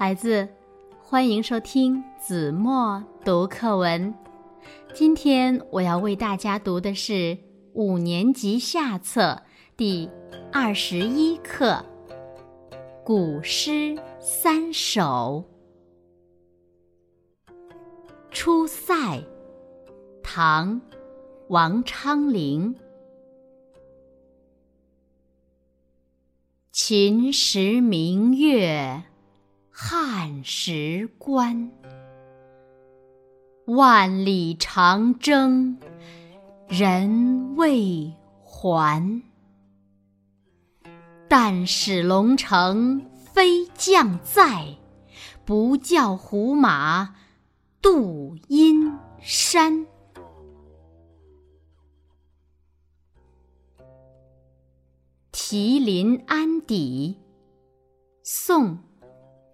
孩子，欢迎收听子墨读课文。今天我要为大家读的是五年级下册第二十一课《古诗三首》。《出塞》唐·王昌龄。秦时明月。汉时关，万里长征人未还。但使龙城飞将在，不教胡马度阴山。《题临安邸》宋。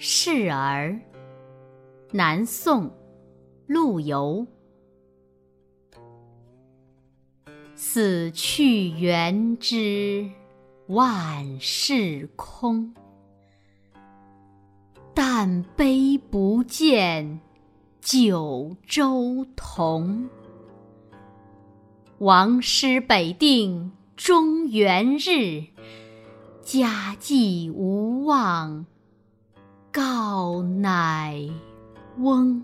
示儿，南宋，陆游。死去元知万事空，但悲不见九州同。王师北定中原日，家祭无忘。告乃翁。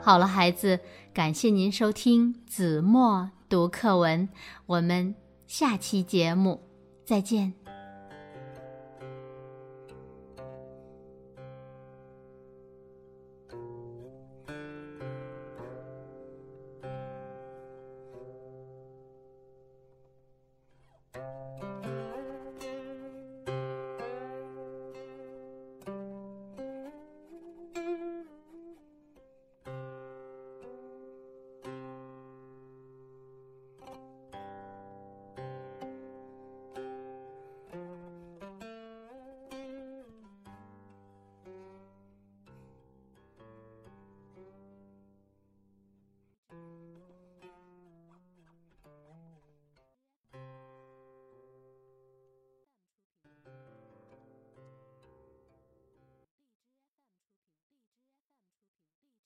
好了，孩子，感谢您收听子墨读课文，我们下期节目再见。